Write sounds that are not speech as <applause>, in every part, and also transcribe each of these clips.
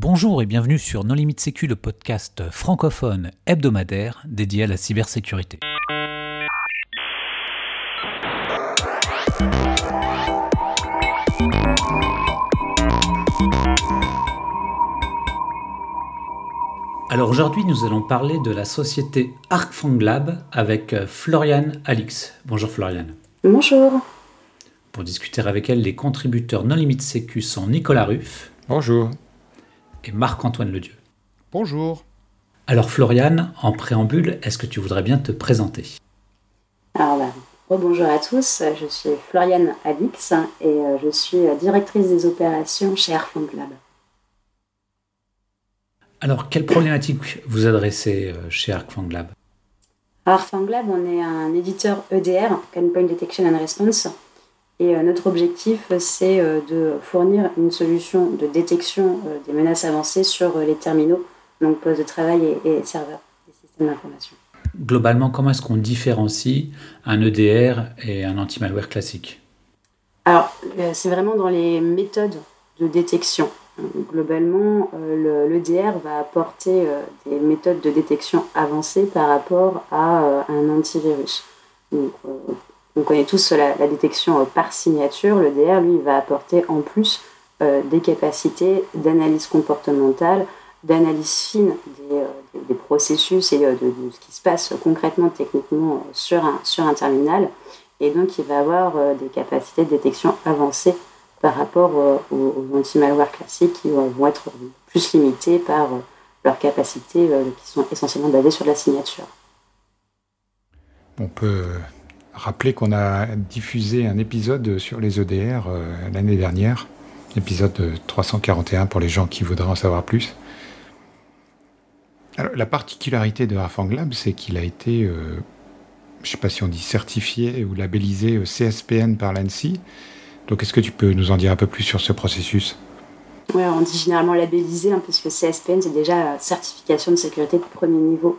Bonjour et bienvenue sur Non Limite Sécu, le podcast francophone hebdomadaire dédié à la cybersécurité. Alors aujourd'hui, nous allons parler de la société ArcFangLab avec euh, Floriane Alix. Bonjour Floriane. Bonjour. Pour discuter avec elle, les contributeurs Non Limite Sécu sont Nicolas Ruff. Bonjour. Et Marc-Antoine Ledieu. Bonjour. Alors Floriane, en préambule, est-ce que tu voudrais bien te présenter? Alors bah, bonjour à tous, je suis Floriane Alix et euh, je suis directrice des opérations chez ArcFangLab. Alors, quelle problématique vous adressez euh, chez ArcFangLab ArcFangLab, on est un éditeur EDR, Endpoint Detection and Response, et euh, notre objectif, c'est euh, de fournir une solution de détection des menaces avancées sur les terminaux, donc postes de travail et, serveurs des systèmes d'information. Globalement, comment est-ce qu'on différencie un EDR et un anti-malware classique? Alors, c'est vraiment dans les méthodes de détection. Globalement, euh, l'EDR va apporter euh, des méthodes de détection avancées par rapport à euh, un antivirus. On connaît tous la, détection par signature. L'EDR, lui, va apporter en plus des capacités d'analyse comportementale, d'analyse fine des, processus et de, ce qui se passe concrètement, techniquement sur un, terminal. Et donc, il va avoir des capacités de détection avancées par rapport euh, aux, anti-malware classiques qui vont être plus limités par euh, leurs capacités euh, qui sont essentiellement basées sur la signature. On peut rappeler qu'on a diffusé un épisode sur les EDR l'année dernière, épisode 341 pour les gens qui voudraient en savoir plus. la particularité de Lab, c'est qu'il a été, je ne sais pas si on dit certifié ou labellisé CSPN par l'ANSI, donc est-ce que tu peux nous en dire un peu plus sur ce processus? Oui, on dit généralement labellisé, hein, puisque CSPN, c'est déjà certification de sécurité de premier niveau.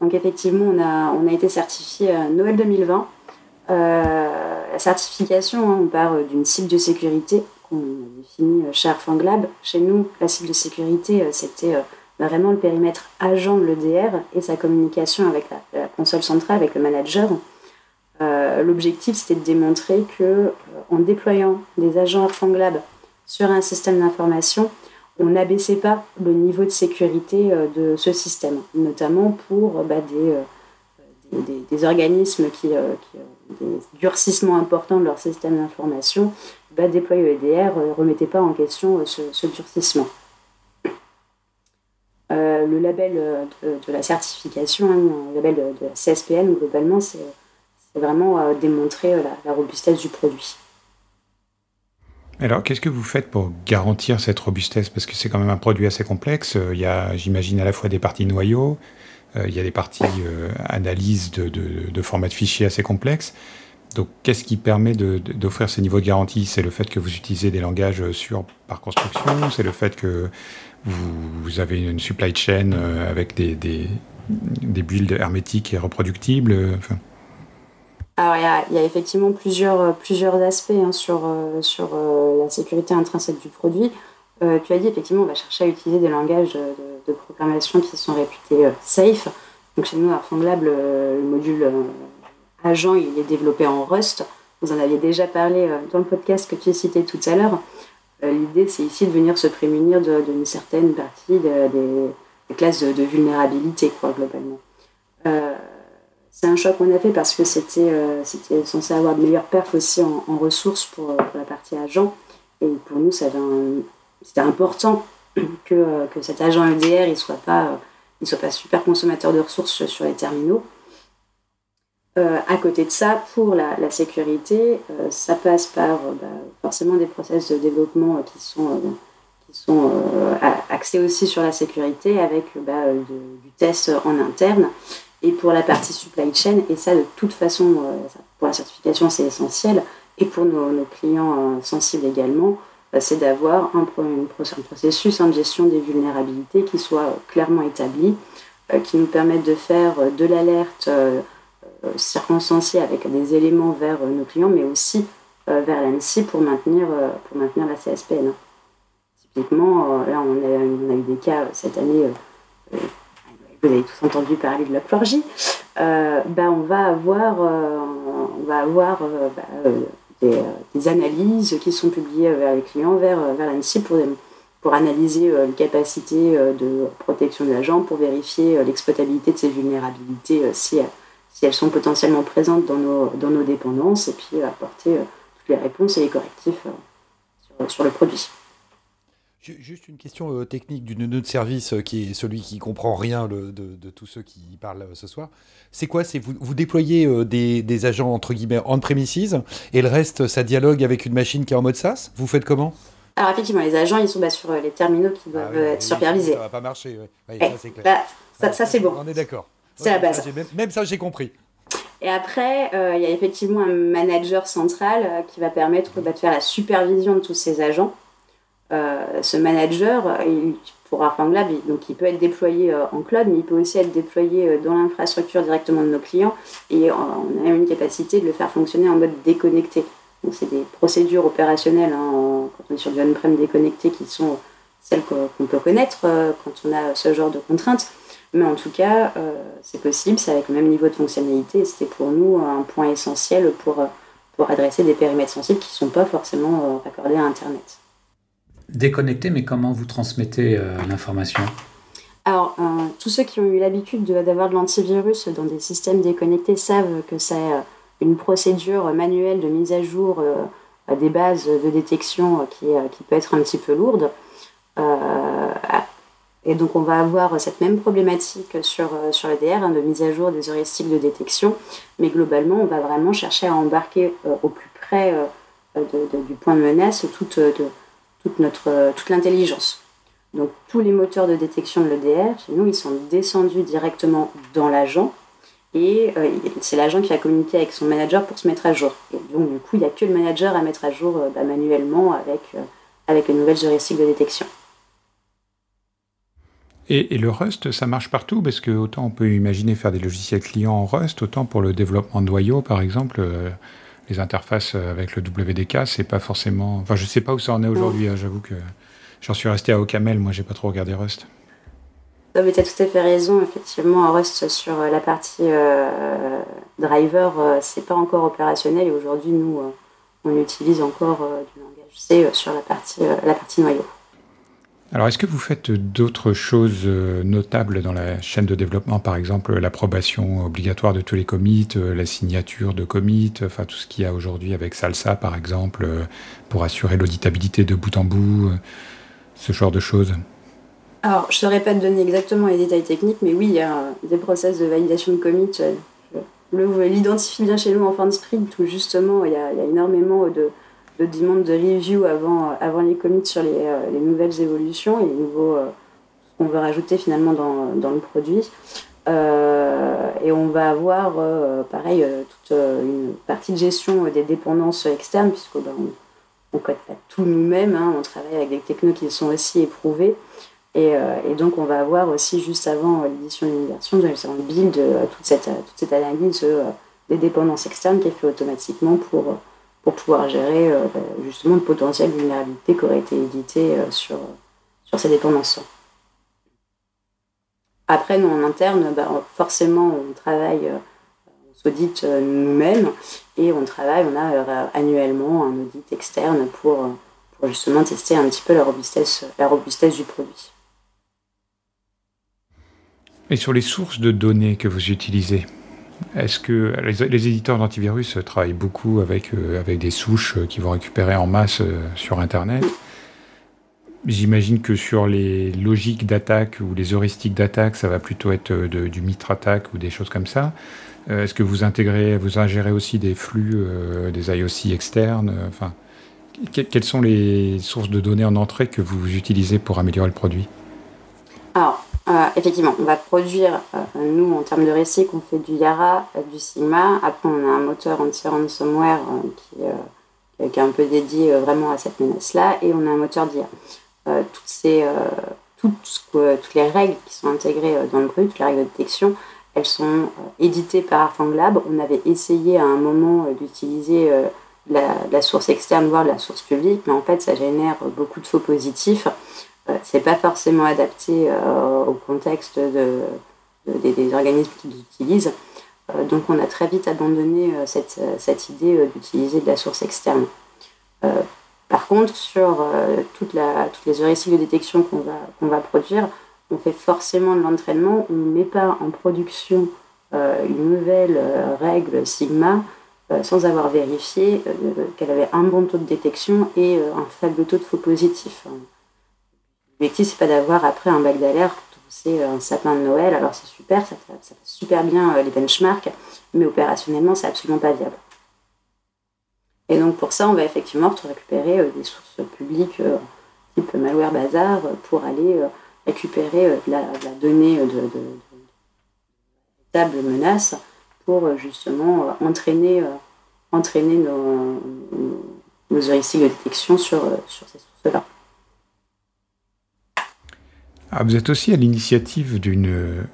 Donc effectivement, on a, on a été certifié Noël 2020. Euh, la certification, hein, on part euh, d'une cible de sécurité qu'on a définie euh, chez Arfanglab. Chez nous, la cible de sécurité, c'était vraiment le périmètre agent de l'EDR et sa communication avec la, console centrale, avec le manager. L'objectif, c'était de démontrer que en déployant des agents ArcFangLab sur un système d'information, on n'abaissait pas le niveau de sécurité de ce système, notamment pour bah, euh, des, organismes qui, ont des durcissements importants de leur système d'information, bah, déployer EDR ne remettait pas en question ce, durcissement. le label de, la certification, hein, le label de, la CSPN, globalement, c'est vraiment démontrer la robustesse du produit. Alors, qu'est-ce que vous faites pour garantir cette robustesse? Parce que c'est quand même un produit assez complexe. Euh, il y a, j'imagine, à la fois des parties noyaux, euh, il y a des parties euh, analyse de, de, format de fichiers assez complexes. Donc, qu'est-ce qui permet d'offrir ces niveaux de garantie? C'est le fait que vous utilisez des langages sûrs par construction? C'est le fait que vous, avez une supply chain avec des, des, builds hermétiques et reproductibles alors, il y, a, effectivement plusieurs, euh, plusieurs aspects hein, sur, euh, sur euh, la sécurité intrinsèque du produit. Tu as dit, effectivement, on va chercher à utiliser des langages de, programmation qui sont réputés safe. Donc, chez nous, à FondLab, le, module agent, il est développé en Rust. Vous en aviez déjà parlé dans le podcast que tu as cité tout à l'heure. L'idée, c'est ici de venir se prémunir d'une certaine partie des, classes de, vulnérabilité, quoi, globalement. C'est un choix qu'on a fait parce que c'était euh, censé avoir de meilleures perfs aussi en, ressources pour, euh, pour, la partie agent. Et pour nous, c'était important que, euh, que, cet agent EDR ne soit, pas, il soit pas super consommateur de ressources sur les terminaux. à côté de ça, pour la, sécurité, ça passe par bah, forcément des process de développement qui sont, qui sont axés aussi sur la sécurité avec bah, du test en interne et pour la partie supply chain. Et ça, de toute façon, euh, pour la certification, c'est essentiel. Et pour nos, clients euh, sensibles également, c'est d'avoir un, processus hein, de gestion des vulnérabilités qui soit clairement établi, euh, qui nous permette de faire de l'alerte circonstanciée avec des éléments vers nos clients, mais aussi vers l'ANSI pour maintenir, pour maintenir la CSPN. typiquement, là, on a, eu des cas cette année, vous avez tous entendu parler de la chlorgie, ben, on va avoir, on va avoir bah, des, analyses qui sont publiées vers les clients, vers, vers l'ANSI pour, analyser les capacités de protection de l'agent, pour vérifier l'exploitabilité de ces vulnérabilités si elles sont potentiellement présentes dans nos, dépendances, et puis apporter euh, toutes les réponses et les correctifs euh, sur, le produit. Juste une question euh, technique du nœud de service qui est celui qui comprend rien de, de, tous ceux qui parlent ce soir. C'est quoi C'est vous, vous déployez des, des, agents entre guillemets on premises et le reste ça dialogue avec une machine qui est en mode SaaS? Vous faites comment? Alors effectivement, les agents, ils sont bah, sur les terminaux qui ah doivent être supervisés. Ça va pas marcher, oui. ça c'est clair. Bah, ça, ça c'est bon. On est d'accord. C'est la base. Même, ça, j'ai compris. Et après, euh, il y a effectivement un manager central euh, qui va permettre bah, de faire la supervision de tous ces agents. Euh, ce manager, il, pour Arfang Lab, donc il peut être déployé en cloud, mais il peut aussi être déployé dans l'infrastructure directement de nos clients. Et on a une capacité de le faire fonctionner en mode déconnecté. Donc c'est des procédures opérationnelles hein, quand on est sur du on-prem déconnecté qui sont celles qu'on peut connaître quand on a ce genre de contraintes. Mais en tout cas, euh, c'est possible, c'est avec le même niveau de fonctionnalité. C'était pour nous un point essentiel pour, euh, pour adresser des périmètres sensibles qui ne sont pas forcément euh, raccordés à Internet. Déconnecté, mais comment vous transmettez l'information? Alors, tous ceux qui ont eu l'habitude d'avoir de, l'antivirus dans des systèmes déconnectés savent que c'est une procédure manuelle de mise à jour des bases de détection qui, qui, peut être un petit peu lourde. Et donc on va avoir cette même problématique sur, euh, sur hein, de mise à jour des heuristiques de détection, mais globalement on va vraiment chercher à embarquer euh, au plus près euh, du point de menace toute, toute, notre, toute l'intelligence. Donc tous les moteurs de détection de l'EDR, chez nous, ils sont descendus directement dans l'agent, et c'est l'agent qui va communiquer avec son manager pour se mettre à jour. Et donc du coup, il n'y a que le manager à mettre à jour bah, manuellement avec, avec les nouvelles heuristiques de détection. Et, le Rust, ça marche partout? Parce que autant on peut imaginer faire des logiciels clients en Rust, autant pour le développement de noyaux, par exemple, euh, les interfaces avec le WDK, c'est pas forcément. Enfin, je sais pas où ça en est aujourd'hui. Hein, j'avoue que j'en suis resté à Ocaml. Moi, j'ai pas trop regardé Rust. Tu as tout à fait raison. Effectivement, Rust sur la partie euh, driver, euh, c'est pas encore opérationnel. Et aujourd'hui, nous, on utilise encore du langage C sur la partie, la partie noyau. Alors, est-ce que vous faites d'autres choses euh, notables dans la chaîne de développement, par exemple l'approbation obligatoire de tous les commits, euh, la signature de commits, enfin tout ce qu'il y a aujourd'hui avec Salsa, par exemple, euh, pour assurer l'auditabilité de bout en bout, ce genre de choses? Alors, je ne saurais pas te donner exactement les détails techniques, mais oui, il y a des process de validation de commits. L'identifie bien chez nous en fin de sprint, où justement, il y a énormément de de demande de review avant, avant les commits sur les, euh, les nouvelles évolutions et les nouveaux, euh, qu'on veut rajouter finalement dans, dans le produit. Euh, et on va avoir, pareil, toute une partie de gestion des dépendances externes, puisque ben, on ne code pas tout nous-mêmes, hein. on travaille avec des technos qui sont aussi éprouvés. Et, et donc, on va avoir aussi, juste avant l'édition d'une version, le build, toute, cette, toute cette analyse des dépendances externes qui est fait automatiquement pour pour pouvoir gérer euh, bah, justement le potentiel vulnérabilité qui aurait été édité euh, sur, sur ces dépendances. Après, nous, en interne, bah, forcément, on travaille, euh, on s'audite nous-mêmes et on travaille, on a annuellement un audit externe pour, justement tester un petit peu robustesse, la robustesse du produit. Et sur les sources de données que vous utilisez, est-ce que les, éditeurs d'antivirus travaillent beaucoup avec, euh, avec des souches euh, qui vont récupérer en masse euh, sur Internet? J'imagine que sur les logiques d'attaque ou les heuristiques d'attaque, ça va plutôt être du mitre attaque ou des choses comme ça. Est-ce que vous intégrez, vous ingérez aussi des flux, des IOC externes? Enfin, quelles sont les sources de données en entrée que vous utilisez pour améliorer le produit? Euh, effectivement, on va produire, euh, nous en termes de récit, on fait du Yara, euh, du Sigma. Après, on a un moteur anti-ransomware qui, qui, est un peu dédié vraiment à cette menace-là. Et on a un moteur d'IA. toutes, toutes, les règles qui sont intégrées dans le brut, les règles de détection, elles sont éditées par Arfang Lab. On avait essayé à un moment d'utiliser la, source externe, voire la source publique, mais en fait, ça génère beaucoup de faux positifs. Euh, c'est pas forcément adapté euh, au contexte de, des, organismes qui l'utilisent. Euh, donc, on a très vite abandonné cette, cette idée d'utiliser de la source externe. par contre, sur toutes les heuristiques de détection qu'on va, produire, on fait forcément de l'entraînement, on ne met pas en production une nouvelle règle sigma euh, sans avoir vérifié euh, qu'elle avait un bon taux de détection et euh, un faible taux de faux positifs. L'objectif, c'est pas d'avoir après un bac d'alerte c'est un sapin de Noël. Alors c'est super, ça, fait super bien les benchmarks, mais opérationnellement, c'est absolument pas viable. Et donc pour ça, on va effectivement récupérer des sources publiques type malware bazar pour aller récupérer la, donnée de, de, de, menace pour justement entraîner, entraîner nos, nos heuristiques de détection sur, sur ces sources-là. Ah, vous êtes aussi à l'initiative d'une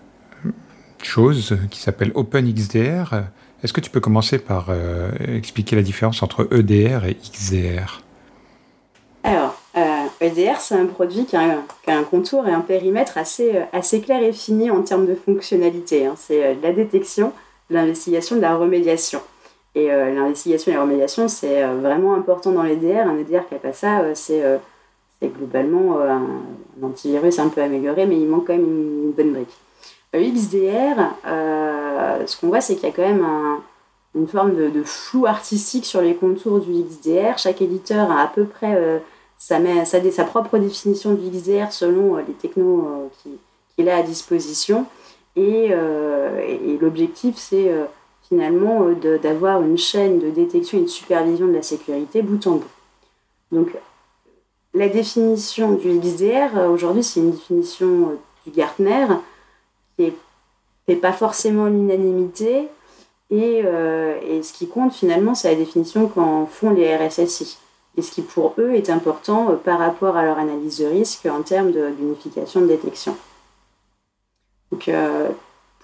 chose qui s'appelle OpenXDR. Est-ce que tu peux commencer par expliquer la différence entre EDR et XDR Alors, EDR, c'est un produit qui a, un, contour et un périmètre assez, assez clair et fini en termes de fonctionnalité. Hein. C'est la détection, l'investigation, de la remédiation. Et euh, l'investigation et la remédiation, c'est euh, vraiment important dans l'EDR. Un EDR qui n'a pas ça, euh, c'est globalement un, antivirus un peu amélioré, mais il manque quand même une, bonne brique. Le XDR, ce qu'on voit, c'est qu'il y a quand même une forme de, flou artistique sur les contours du XDR. Chaque éditeur a à peu près sa, sa, propre définition du XDR selon les technos qu'il a à disposition. Et, l'objectif, c'est finalement euh, d'avoir une chaîne de détection et de supervision de la sécurité bout en bout. Donc la définition du XDR, euh, aujourd'hui, c'est une définition euh, du Gartner qui n'est pas forcément l'unanimité. Et, et, ce qui compte finalement, c'est la définition qu'en font les RSSI. Et ce qui pour eux est important par rapport à leur analyse de risque en termes d'unification de, détection. Donc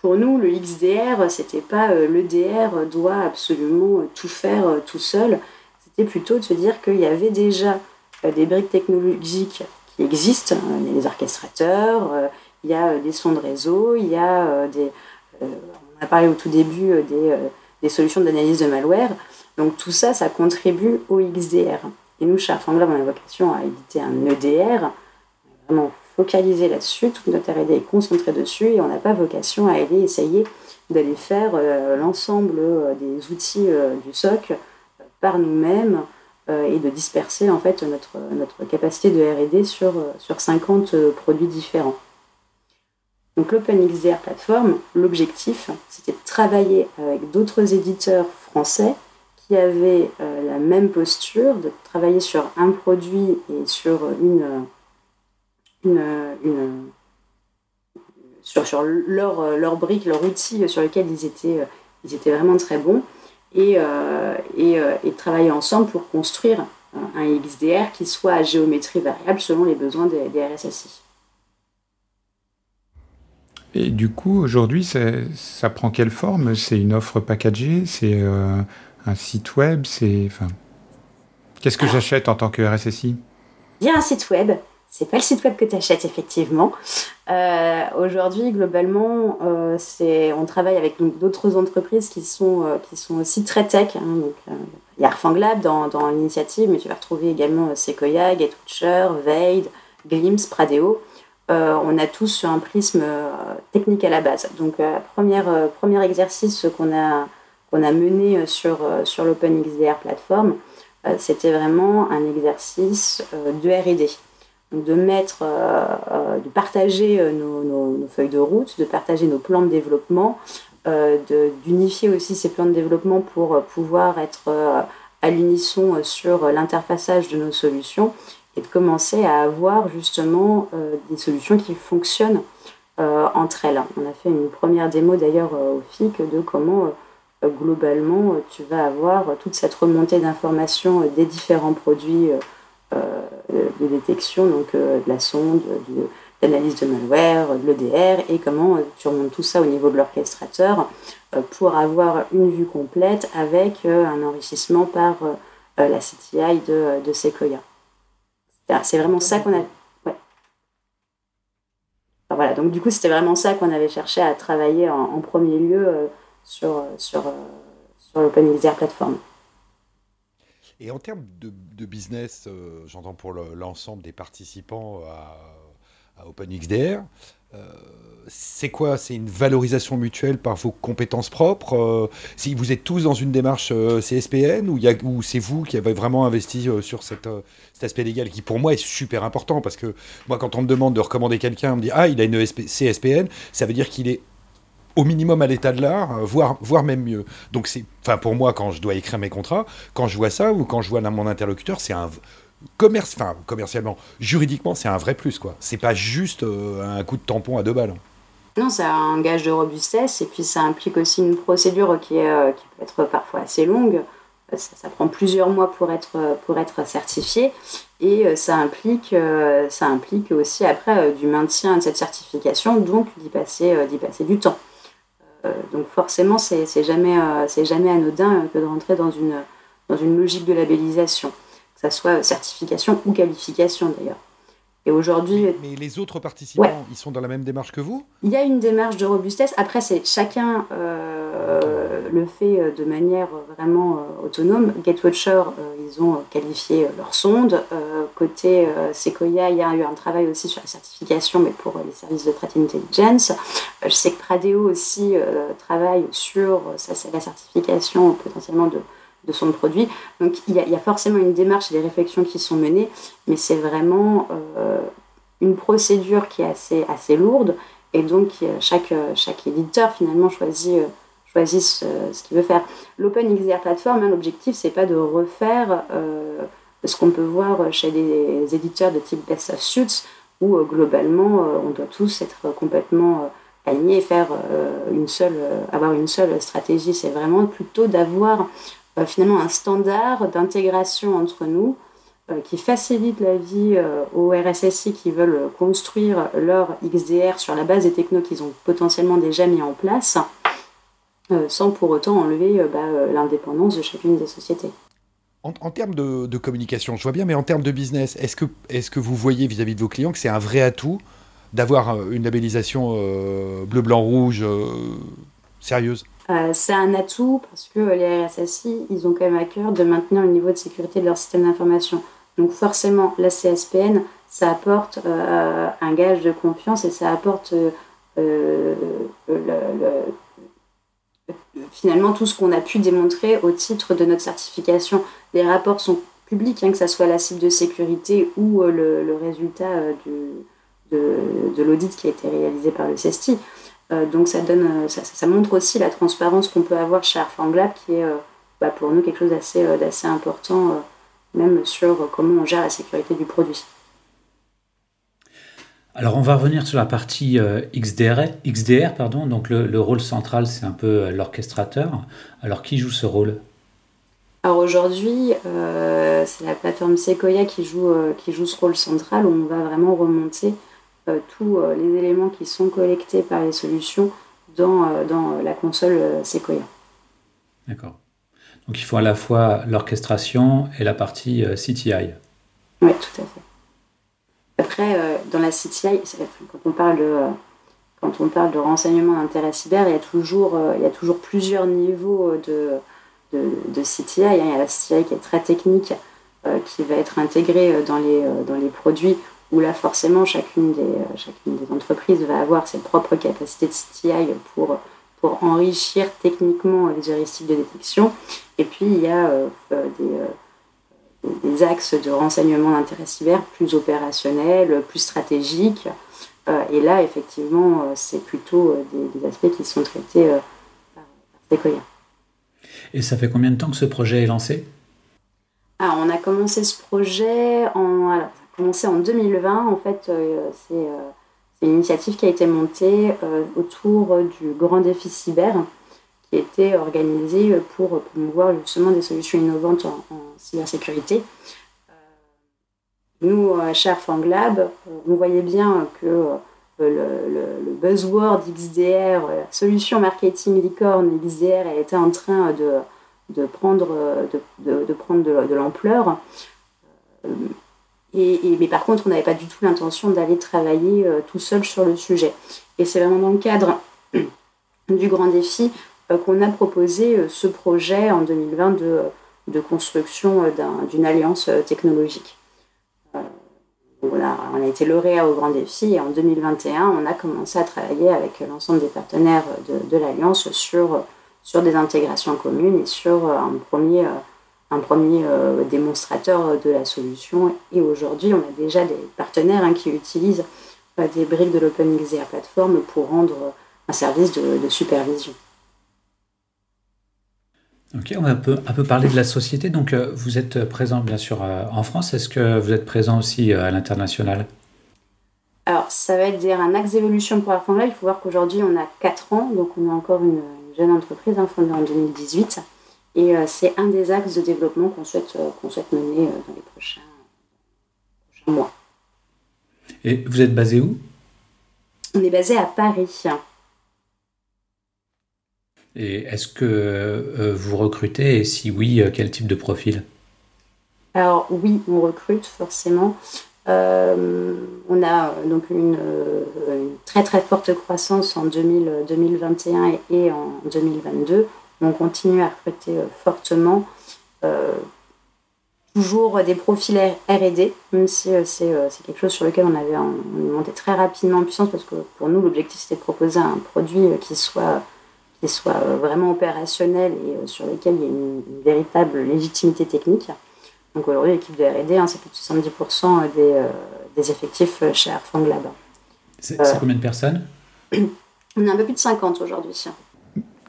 pour nous, le XDR, c'était pas euh, l'EDR doit absolument euh, tout faire euh, tout seul. C'était plutôt de se dire qu'il y avait déjà des briques technologiques qui existent. Il orchestrateurs, il y a des sons de réseau, il y a des. On a parlé au tout début des, solutions d'analyse de malware. Donc tout ça, ça contribue au XDR. Et nous, chez Arfanglab, on a vocation à éditer un EDR, vraiment focaliser là-dessus, toute notre R&D est concentrée dessus et on n'a pas vocation à aller essayer d'aller faire euh, l'ensemble euh, des outils euh, du SOC par nous-mêmes et de disperser en fait notre, notre capacité de R&D sur, sur 50 produits différents. Donc l'OpenXDR Platform, l'objectif, c'était de travailler avec d'autres éditeurs français qui avaient la même posture, de travailler sur un produit et sur une une, sur, sur leur, leur brique, leur outil sur lequel ils étaient, ils étaient vraiment très bons, et, euh, et, euh, et, travailler ensemble pour construire un XDR qui soit à géométrie variable selon les besoins des, des RSSI. Et du coup, aujourd'hui, ça prend quelle forme? C'est une offre packagée? C'est euh, un site web? C'est enfin, Qu'est-ce que j'achète en tant que RSSI Il y a un site web c'est pas le site web que tu achètes effectivement. Euh, aujourd'hui, globalement, euh, on travaille avec d'autres entreprises qui sont, euh, qui sont aussi très tech. Hein, donc, il y a dans, dans l'initiative, mais tu vas retrouver également Sequoia, GetWatcher, Veid, Glimpse, Pradeo. on a tous un prisme technique à la base. Donc, première, premier exercice qu'on a, a mené sur, sur l'OpenXDR plateforme, c'était vraiment un exercice de R&D de mettre, euh, euh, de partager euh, nos, feuilles de route, de partager nos plans de développement, d'unifier aussi ces plans de développement pour pouvoir être à l'unisson sur l'interfaçage de nos solutions et de commencer à avoir justement des solutions qui fonctionnent entre elles. On a fait une première démo d'ailleurs au FIC de comment globalement tu vas avoir toute cette remontée d'informations des différents produits de détection, donc euh, de la sonde, de l'analyse de malware, de l'EDR, et comment euh, tu remontes tout ça au niveau de l'orchestrateur pour avoir une vue complète avec un enrichissement par la CTI de, de Sequoia. C'est vraiment ça qu'on a. voilà, donc du coup, c'était vraiment ça qu'on avait cherché à travailler en, premier lieu sur, sur, sur Platform. Et en termes de, business, euh, j'entends pour l'ensemble des participants à, OpenXDR, euh, c'est quoi? C'est une valorisation mutuelle par vos compétences propres? Euh, Si vous êtes tous dans une démarche CSPN ou, c'est vous qui avez vraiment investi sur cet aspect légal qui pour moi est super important parce que moi quand on me demande de recommander quelqu'un, on me dit ah il a une CSPN, ça veut dire qu'il est au minimum à l'état de l'art, euh, voire, voire même mieux. Donc c'est, enfin pour moi, quand je dois écrire mes contrats, quand je vois ça ou quand je vois mon interlocuteur, c'est un commerce, enfin commercialement, juridiquement, c'est un vrai plus quoi. C'est pas juste euh, un coup de tampon à deux balles. Non, c'est un gage de robustesse et puis ça implique aussi une procédure qui, est, euh, qui peut être parfois assez longue. Ça, prend plusieurs mois pour être, pour être certifié et ça implique, ça implique aussi après du maintien de cette certification, donc d'y passer, d'y passer du temps. Euh, donc forcément, c'est jamais, euh, jamais anodin que de rentrer dans une, dans une logique de labellisation, que ce soit certification ou qualification d'ailleurs. Et aujourd'hui. Mais, les autres participants, ils sont dans la même démarche que vous? Il y a une démarche de robustesse. Après, c'est chacun euh, le fait de manière vraiment autonome. Gatewatcher, ils ont qualifié leur sonde. côté Sequoia, il y a eu un travail aussi sur la certification, mais pour les services de threat intelligence. je sais que Pradeo aussi travaille sur la certification potentiellement de de son produit. Donc il y, a, forcément une démarche et des réflexions qui sont menées, mais c'est vraiment euh, une procédure qui est assez, assez lourde et donc chaque, chaque éditeur finalement choisit, euh, ce, qu'il veut faire. L'Open XDR Platform, hein, l'objectif c'est pas de refaire euh, ce qu'on peut voir chez les éditeurs de type Best of Suits où globalement on doit tous être complètement alignés et faire une seule, avoir une seule stratégie. C'est vraiment plutôt d'avoir euh, finalement un standard d'intégration entre nous euh, qui facilite la vie euh, aux RSSI qui veulent construire leur XDR sur la base des technos qu'ils ont potentiellement déjà mis en place, sans pour autant enlever bah, l'indépendance de chacune des sociétés. En, termes de, communication, je vois bien, mais en termes de business, est-ce que, est que vous voyez vis-à-vis de vos clients que c'est un vrai atout d'avoir une labellisation bleu, blanc, rouge sérieuse? Euh, c'est un atout parce que les RSSI, ils ont quand même à cœur de maintenir le niveau de sécurité de leur système d'information. Donc forcément, la CSPN, ça apporte euh, un gage de confiance et ça apporte euh, finalement tout ce qu'on a pu démontrer au titre de notre certification. Les rapports sont publics, hein, que ce soit la cible de sécurité ou le, résultat de, de l'audit qui a été réalisé par le CESTI. Euh, donc ça, donne, euh, ça, montre aussi la transparence qu'on peut avoir chez Arfanglab, qui est euh, bah, pour nous quelque chose d'assez important, même sur comment on gère la sécurité du produit. Alors on va revenir sur la partie XDR, XDR pardon. donc le, rôle central c'est un peu l'orchestrateur. Alors qui joue ce rôle? Alors aujourd'hui c'est la plateforme Sequoia qui joue, qui joue ce rôle central où on va vraiment remonter tous euh, les éléments qui sont collectés par les solutions dans, euh, dans la console Sequoia. D'accord. Donc il faut à la fois l'orchestration et la partie CTI. Oui, tout à fait. Après, dans la CTI, quand on parle de, quand on parle de renseignement d'intérêt cyber, il y, a toujours, il y a toujours plusieurs niveaux de, de, de CTI. Il y a la CTI qui est très technique, qui va être intégrée dans les, dans les produits où là forcément chacune des, euh, chacune des entreprises va avoir ses propres capacités de CTI pour, pour enrichir techniquement les heuristiques de détection. Et puis il y a euh, euh, des, des, axes de renseignement d'intérêt cyber plus opérationnels, plus stratégiques. et là effectivement c'est plutôt des, aspects qui sont traités par, Sequoia. Et ça fait combien de temps que ce projet est lancé? Ah, On a commencé ce projet en... Alors, commencé en 2020. En fait, euh, euh, c'est une initiative qui a été montée euh, autour du grand défi cyber qui a été organisé pour promouvoir justement des solutions innovantes en, cybersécurité. Nous, à Sharp Lab, on voyait bien que le, buzzword XDR, la solution marketing licorne XDR, elle était en train de, prendre de, prendre de, l'ampleur. Mais par contre, on n'avait pas du tout l'intention d'aller travailler tout seul sur le sujet. Et c'est vraiment dans le cadre <clears throat> du grand défi qu'on a proposé ce projet en 2020 de, construction d'une alliance technologique on a, été lauréat au grand défi et en 2021, on a commencé à travailler avec l'ensemble des partenaires de, l'Alliance sur des intégrations communes et sur un premier, un premier euh, démonstrateur de la solution. Et aujourd'hui, on a déjà des partenaires hein, qui utilisent euh, des briques de l'OpenXR Platform pour rendre un service de supervision. Ok, on va un peu, un peu parler de la société. Donc, euh, vous êtes présent bien sûr euh, en France. Est-ce que vous êtes présent aussi euh, à l'international? Alors, ça va être dire un axe d'évolution pour Arfangla. Il faut voir qu'aujourd'hui, on a 4 ans, donc on est encore une, jeune entreprise, hein, fondée en 2018. Et c'est un des axes de développement qu'on souhaite, qu'on souhaite mener dans les prochains, prochains mois. Et vous êtes basé où? On est basé à Paris. Et est-ce que euh, vous recrutez et si oui, euh, quel type de profil? Alors oui, on recrute forcément. Euh, on a donc une, très très forte croissance en 2021 et, en 2022. On continue à recruter fortement. toujours des profils R&D, même si c'est quelque chose sur lequel on avait monté très rapidement en puissance parce que pour nous l'objectif c'était de proposer un produit qui soit qui soit euh, vraiment opérationnel et euh, sur lesquels il y a une, véritable légitimité technique. Donc aujourd'hui, l'équipe de R&D, hein, c'est plus de 70% des, euh, des, effectifs chez Airfang Lab. C'est combien de personnes? <clears throat> On est un peu plus de 50 aujourd'hui.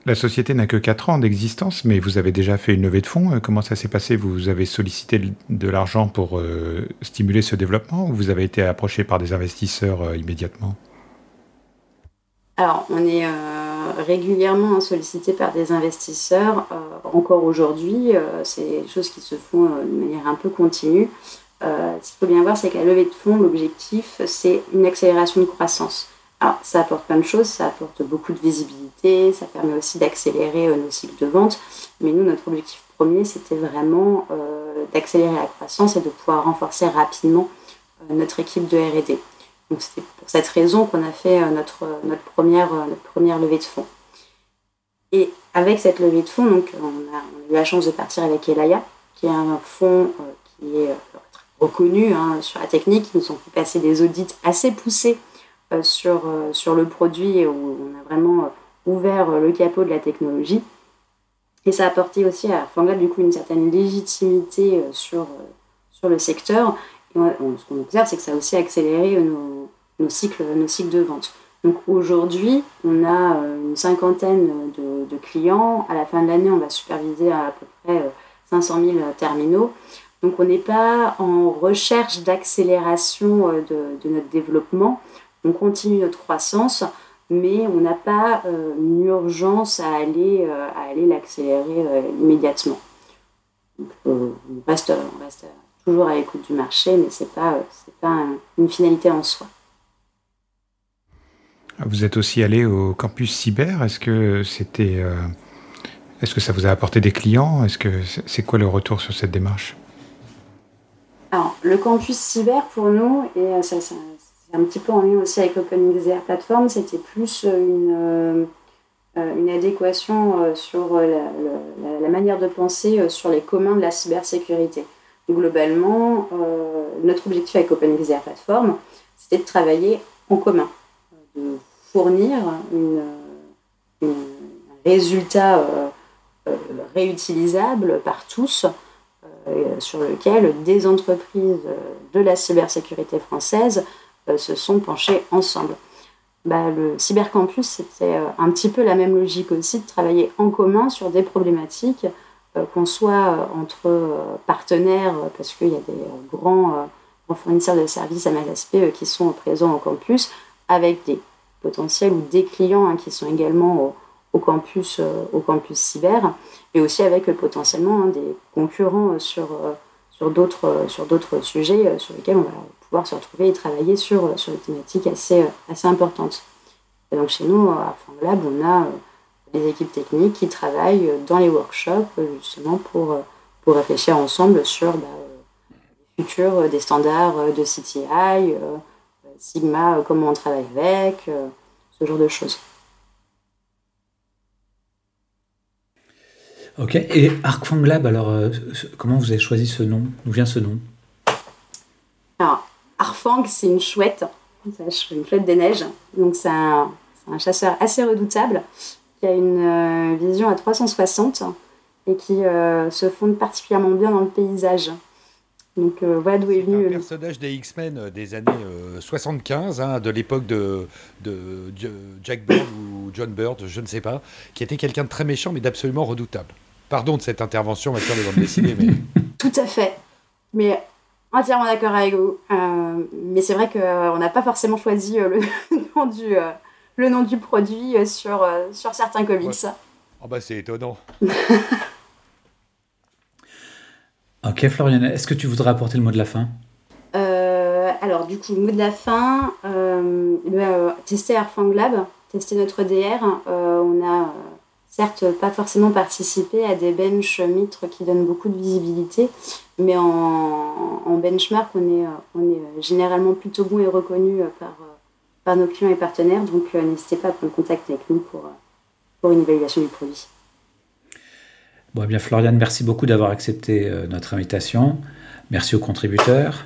La société n'a que 4 ans d'existence, mais vous avez déjà fait une levée de fonds. Comment ça s'est passé? Vous avez sollicité de l'argent pour stimuler ce développement ou vous avez été approché par des investisseurs immédiatement? Alors, on est régulièrement sollicité par des investisseurs. Euh, encore aujourd'hui, euh, c'est des choses qui se font euh, de manière un peu continue. ce qu'il faut bien voir, c'est qu'à levée de fonds, l'objectif, c'est une accélération de croissance. Alors, ça apporte plein de choses, ça apporte beaucoup de visibilité, ça permet aussi d'accélérer nos cycles de vente. Mais nous, notre objectif premier, c'était vraiment d'accélérer la croissance et de pouvoir renforcer rapidement notre équipe de RD. Donc c'est pour cette raison qu'on a fait euh, notre, notre, première, euh, première levée de fonds. Et avec cette levée de fonds, donc, on, a, eu la chance de partir avec Elaya, qui est un fonds euh, qui est reconnu hein, sur la technique. Ils nous ont fait passer des audits assez poussés sur, sur le produit et où on a vraiment ouvert le capot de la technologie. Et ça a apporté aussi à Fanglab du coup une certaine légitimité sur, sur le secteur ce qu'on observe, c'est que ça a aussi accéléré nos, cycles, nos cycles de vente. Donc aujourd'hui, on a euh, une cinquantaine de, clients. À la fin de l'année, on va superviser à, peu près 500 euh, 000 terminaux. Donc on n'est pas en recherche d'accélération euh, de, notre développement. On continue notre croissance, mais on n'a pas une urgence à aller, à aller l'accélérer immédiatement. on reste, on reste toujours à l'écoute du marché, mais ce n'est pas, pas une finalité en soi. Vous êtes aussi allé au campus cyber. Est-ce que c'était, euh, est-ce que ça vous a apporté des clients? Est-ce que c'est quoi le retour sur cette démarche? Alors, le campus cyber pour nous, et ça, c'est un petit peu en lien aussi avec OpenXR Platform, c'était plus une, euh, une adéquation sur la, manière de penser sur les communs de la cybersécurité. Globalement, euh, notre objectif avec OpenXR Platform, c'était de travailler en commun, de fournir un résultat euh, euh, réutilisable par tous, sur lequel des entreprises de la cybersécurité française se sont penchées ensemble. Bah, le cybercampus, c'était un petit peu la même logique aussi, de travailler en commun sur des problématiques euh, qu'on soit euh, entre euh, partenaires, parce qu'il y a des grands, fournisseurs de services à MSP qui sont présents au campus, avec des potentiels ou des clients hein, qui sont également au, campus, au campus cyber, et aussi avec potentiellement hein, des concurrents sur, sur d'autres sujets sur lesquels on va pouvoir se retrouver et travailler sur, sur des thématiques assez, assez importantes. Et donc chez nous, à Fanglab, on a les équipes techniques qui travaillent dans les workshops justement pour, pour réfléchir ensemble sur bah, le des standards de CTI, Sigma, comment on travaille avec, ce genre de choses. Ok, et Lab, alors comment vous avez choisi ce nom? D'où vient ce nom? Arfang, c'est une chouette, une chouette des neiges. Donc, c'est un, chasseur assez redoutable qui a une euh, vision à 360 et qui euh, se fonde particulièrement bien dans le paysage. Donc euh, voilà d'où est venu. un personnage des X-Men des années 75, hein, de l'époque de, de, Jack Bird ou John Bird, je ne sais pas, qui était quelqu'un de très méchant mais d'absolument redoutable. Pardon de cette intervention matière de bande dessinée, mais. Tout à fait. Mais Entièrement d'accord avec vous. Euh, mais c'est vrai qu'on euh, n'a pas forcément choisi euh, le, <laughs> nom du, le nom du produit sur, sur certains comics. Oh bah c'est étonnant. <laughs> ok Florian, est-ce que tu voudrais apporter le mot de la fin? Alors du coup, le mot de la fin, tester Airfang Lab, tester notre DR. on a certes pas forcément participé à des bench mitres qui donnent beaucoup de visibilité, mais en, benchmark, on est, généralement plutôt bon et reconnu par, nos clients et partenaires, donc n'hésitez pas à prendre contact avec nous pour, pour une évaluation du produit. Bon, eh bien, Floriane, merci beaucoup d'avoir accepté euh, notre invitation. Merci aux contributeurs.